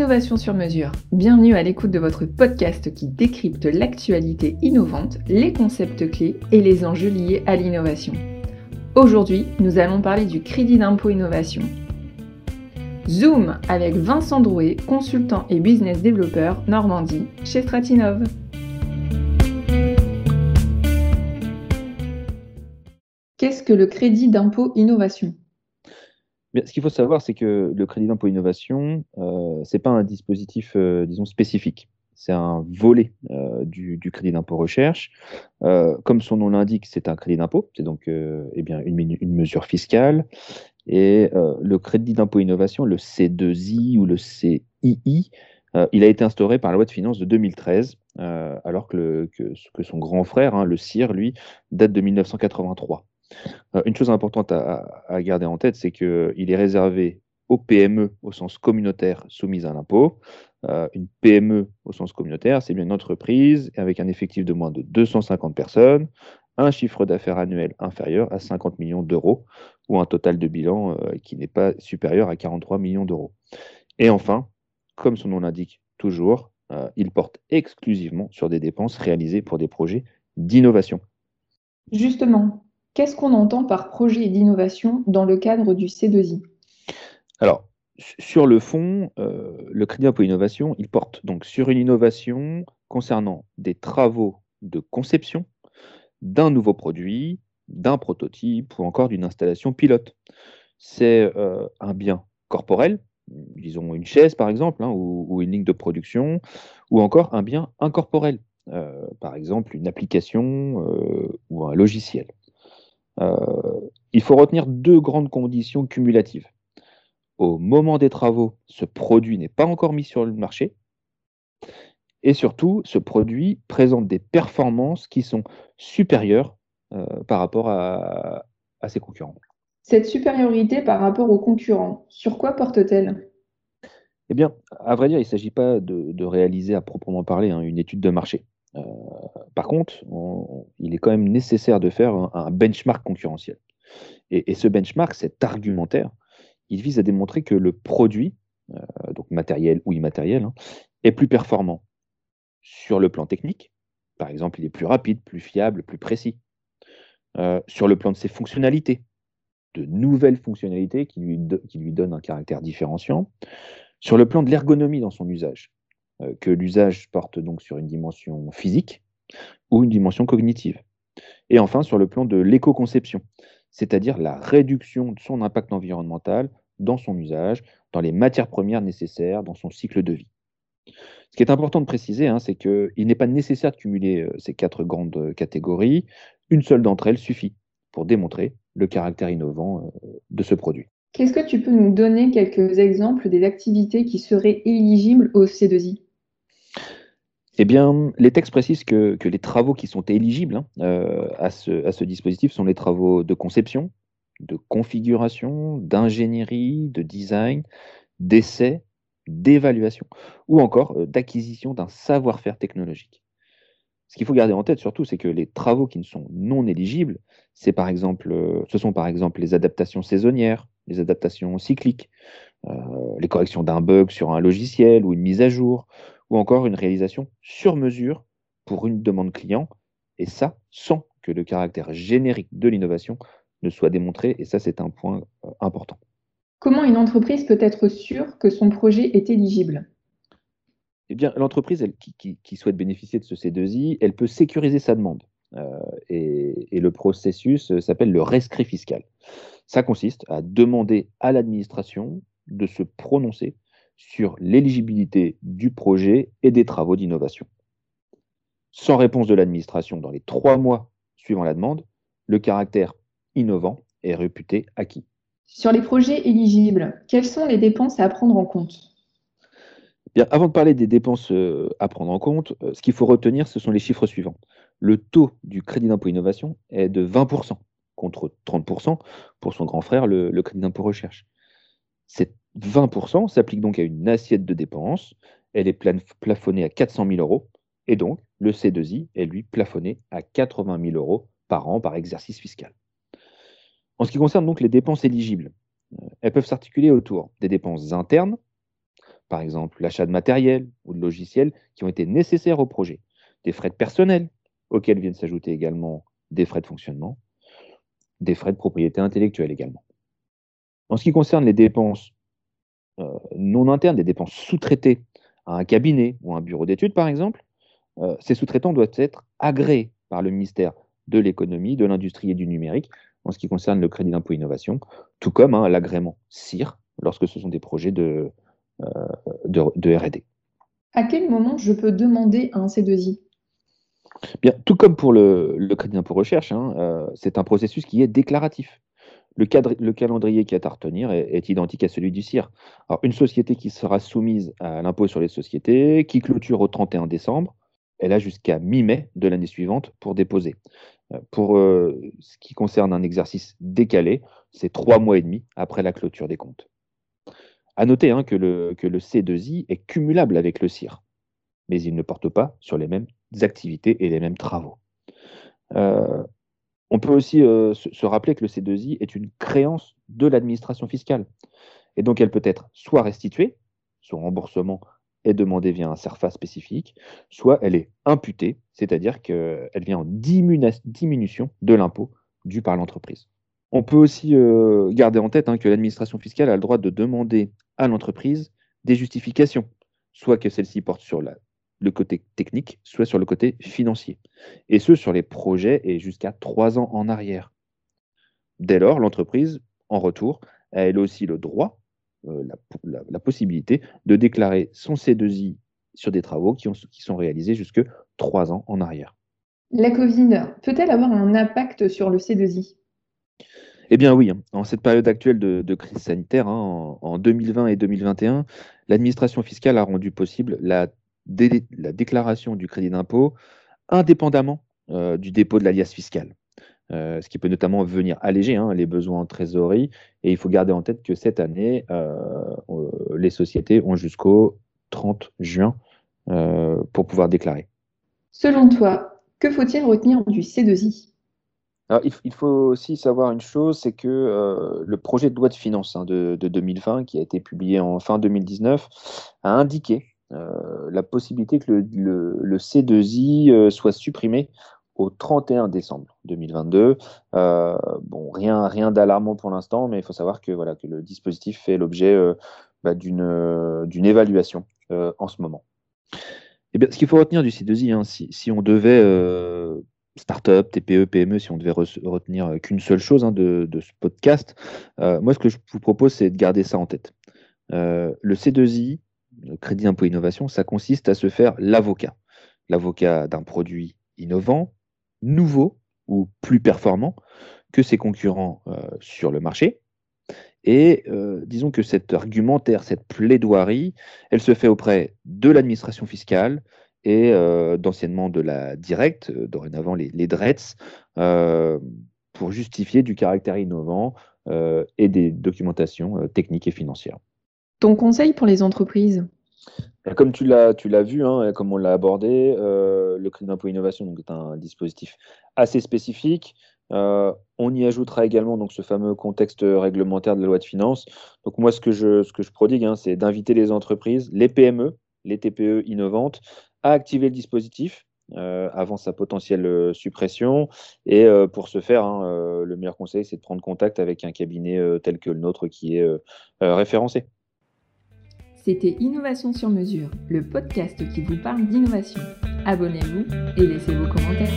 Innovation sur mesure. Bienvenue à l'écoute de votre podcast qui décrypte l'actualité innovante, les concepts clés et les enjeux liés à l'innovation. Aujourd'hui, nous allons parler du crédit d'impôt innovation. Zoom avec Vincent Drouet, consultant et business développeur Normandie chez Stratinov. Qu'est-ce que le crédit d'impôt innovation? Ce qu'il faut savoir, c'est que le crédit d'impôt innovation, euh, ce n'est pas un dispositif, euh, disons, spécifique. C'est un volet euh, du, crédit d'impôt recherche. Comme son nom l'indique, c'est un crédit d'impôt, c'est donc eh bien, une, mesure fiscale. Et le crédit d'impôt innovation, le C2I ou le CII, il a été instauré par la loi de finances de 2013, alors que, que, son grand frère, hein, le CIR, lui, date de 1983. Euh, une chose importante à, garder en tête, c'est qu'il est réservé aux PME au sens communautaire soumises à l'impôt. Euh, une PME au sens communautaire, c'est bien une entreprise avec un effectif de moins de 250 personnes, un chiffre d'affaires annuel inférieur à 50 millions d'euros ou un total de bilan euh, qui n'est pas supérieur à 43 millions d'euros. Et enfin, comme son nom l'indique toujours, il porte exclusivement sur des dépenses réalisées pour des projets d'innovation. Justement, Qu'est-ce qu'on entend par projet d'innovation dans le cadre du C2I Alors, sur le fond, euh, le crédit d'impôt innovation, il porte donc sur une innovation concernant des travaux de conception d'un nouveau produit, d'un prototype ou encore d'une installation pilote. C'est euh, un bien corporel, disons une chaise par exemple, hein, ou, une ligne de production, ou encore un bien incorporel, euh, par exemple une application ou un logiciel. Euh, il faut retenir deux grandes conditions cumulatives. Au moment des travaux, ce produit n'est pas encore mis sur le marché. Et surtout, ce produit présente des performances qui sont supérieures euh, par rapport à, ses concurrents. Cette supériorité par rapport aux concurrents, sur quoi porte-t-elle? Eh bien, à vrai dire, il ne s'agit pas de, réaliser à proprement parler hein, une étude de marché. Euh, par contre, il est quand même nécessaire de faire un, benchmark concurrentiel. Et, ce benchmark, cet argumentaire, il vise à démontrer que le produit, euh, donc matériel ou immatériel, hein, est plus performant sur le plan technique. Par exemple, il est plus rapide, plus fiable, plus précis. Euh, sur le plan de ses fonctionnalités, de nouvelles fonctionnalités qui lui, donnent un caractère différenciant. Sur le plan de l'ergonomie dans son usage, que l'usage porte donc sur une dimension physique ou une dimension cognitive. Et enfin, sur le plan de l'éco-conception, c'est-à-dire la réduction de son impact environnemental dans son usage, dans les matières premières nécessaires, dans son cycle de vie. Ce qui est important de préciser, hein, c'est qu'il n'est pas nécessaire de cumuler euh, ces quatre grandes catégories. Une seule d'entre elles suffit pour démontrer le caractère innovant euh, de ce produit. Qu'est-ce que tu peux nous donner quelques exemples des activités qui seraient éligibles au C2I eh bien, les textes précisent que, les travaux qui sont éligibles hein, euh, à, ce, dispositif sont les travaux de conception, de configuration, d'ingénierie, de design, d'essai, d'évaluation, ou encore euh, d'acquisition d'un savoir-faire technologique. Ce qu'il faut garder en tête surtout, c'est que les travaux qui ne sont non éligibles, c'est euh, ce sont par exemple les adaptations saisonnières, les adaptations cycliques, les corrections d'un bug sur un logiciel ou une mise à jour, ou encore une réalisation sur mesure pour une demande client, et ça sans que le caractère générique de l'innovation ne soit démontré, et ça c'est un point euh, important. Comment une entreprise peut être sûre que son projet est éligible? Eh bien, l'entreprise qui, souhaite bénéficier de ce C2I, elle peut sécuriser sa demande. Euh, et, et, le processus euh, s'appelle le rescrit fiscal. Ça consiste à demander à l'administration de se prononcer sur l'éligibilité du projet et des travaux d'innovation. Sans réponse de l'administration dans les trois mois suivant la demande, le caractère innovant est réputé acquis. Sur les projets éligibles, quelles sont les dépenses à prendre en compte? Bien, avant de parler des dépenses euh, à prendre en compte, euh, ce qu'il faut retenir, ce sont les chiffres suivants. Le taux du crédit d'impôt innovation est de 20% contre 30% pour son grand frère, le, le crédit d'impôt recherche. Cette 20% s'applique donc à une assiette de dépenses. Elle est plafonnée à 400 000 euros. Et donc, le C2I est lui plafonné à 80 000 euros par an par exercice fiscal. En ce qui concerne donc les dépenses éligibles, euh, elles peuvent s'articuler autour des dépenses internes, par exemple l'achat de matériel ou de logiciels qui ont été nécessaires au projet, des frais de personnel, auxquels viennent s'ajouter également des frais de fonctionnement, des frais de propriété intellectuelle également. En ce qui concerne les dépenses non internes, des dépenses sous-traitées à un cabinet ou un bureau d'études, par exemple, euh, ces sous-traitants doivent être agréés par le ministère de l'économie, de l'industrie et du numérique en ce qui concerne le crédit d'impôt innovation, tout comme hein, l'agrément CIR lorsque ce sont des projets de, euh, de, RD. À quel moment je peux demander un C2I Bien, tout comme pour le, crédit d'impôt recherche, hein, euh, c'est un processus qui est déclaratif. Le, calendrier qui est à retenir est, identique à celui du CIR. Alors, une société qui sera soumise à l'impôt sur les sociétés, qui clôture au 31 décembre, elle a jusqu'à mi-mai de l'année suivante pour déposer. Euh, pour euh, ce qui concerne un exercice décalé, c'est trois mois et demi après la clôture des comptes. À noter hein, que, le, que, le, C2I est cumulable avec le CIR, mais il ne porte pas sur les mêmes activités et les mêmes travaux. Euh, on peut aussi se rappeler que le C2I est une créance de l'administration fiscale. Et donc elle peut être soit restituée, son remboursement est demandée via un CERFA spécifique, soit elle est imputée, c'est-à-dire qu'elle vient en diminution de l'impôt dû par l'entreprise. On peut aussi euh, garder en tête hein, que l'administration fiscale a le droit de demander à l'entreprise des justifications, soit que celle-ci porte sur le côté technique, soit sur le côté financier, et ce sur les projets et jusqu'à trois ans en arrière. Dès lors, l'entreprise, en retour, a elle aussi le droit euh, la, possibilité de déclarer son C2I sur des travaux qui, sont réalisés jusque trois ans en arrière. La Covid peut-elle avoir un impact sur le C2I eh bien oui, hein. en cette période actuelle de, crise sanitaire, hein, en, 2020 et 2021, l'administration fiscale a rendu possible la, déclaration du crédit d'impôt indépendamment euh, du dépôt de l'alias fiscal. Euh, ce qui peut notamment venir alléger hein, les besoins en trésorerie. Et il faut garder en tête que cette année, euh, euh, les sociétés ont jusqu'au 30 juin pour pouvoir déclarer. Selon toi, que faut-il retenir du C2I il, faut aussi savoir une chose, c'est que le projet de loi de finances hein, de, 2020, qui a été publié en fin 2019, a indiqué la possibilité que le, le C2I soit supprimé au 31 décembre 2022. Euh, bon, rien, rien d'alarmant pour l'instant, mais il faut savoir que, voilà, que le dispositif fait l'objet euh, bah, euh, d'une évaluation en ce moment. Et eh bien, ce qu'il faut retenir du C2I, hein, si, on devait, start-up, TPE, PME, si on devait retenir qu'une seule chose hein, de, ce podcast, moi, ce que je vous propose, c'est de garder ça en tête. le C2I, le crédit impôt innovation, ça consiste à se faire l'avocat. L'avocat d'un produit innovant, nouveau ou plus performant que ses concurrents euh, sur le marché. Et euh, disons que cet argumentaire, cette plaidoirie, elle se fait auprès de l'administration fiscale et euh, d'anciennement de la directe, dorénavant les, les DRETS, pour justifier du caractère innovant et des documentations techniques et financières. Ton conseil pour les entreprises? Comme tu l'as, vu, hein, comme on l'a abordé, euh, le crédit d'impôt innovation est un dispositif assez spécifique. Euh, on y ajoutera également donc, ce fameux contexte réglementaire de la loi de finances. Donc moi, ce que je, ce que je prodigue, hein, c'est d'inviter les entreprises, les PME, les TPE innovantes, à activer le dispositif euh, avant sa potentielle suppression. Et pour ce faire, hein, le meilleur conseil, c'est de prendre contact avec un cabinet tel que le nôtre qui est référencé. C'était Innovation sur mesure, le podcast qui vous parle d'innovation. Abonnez-vous et laissez vos commentaires.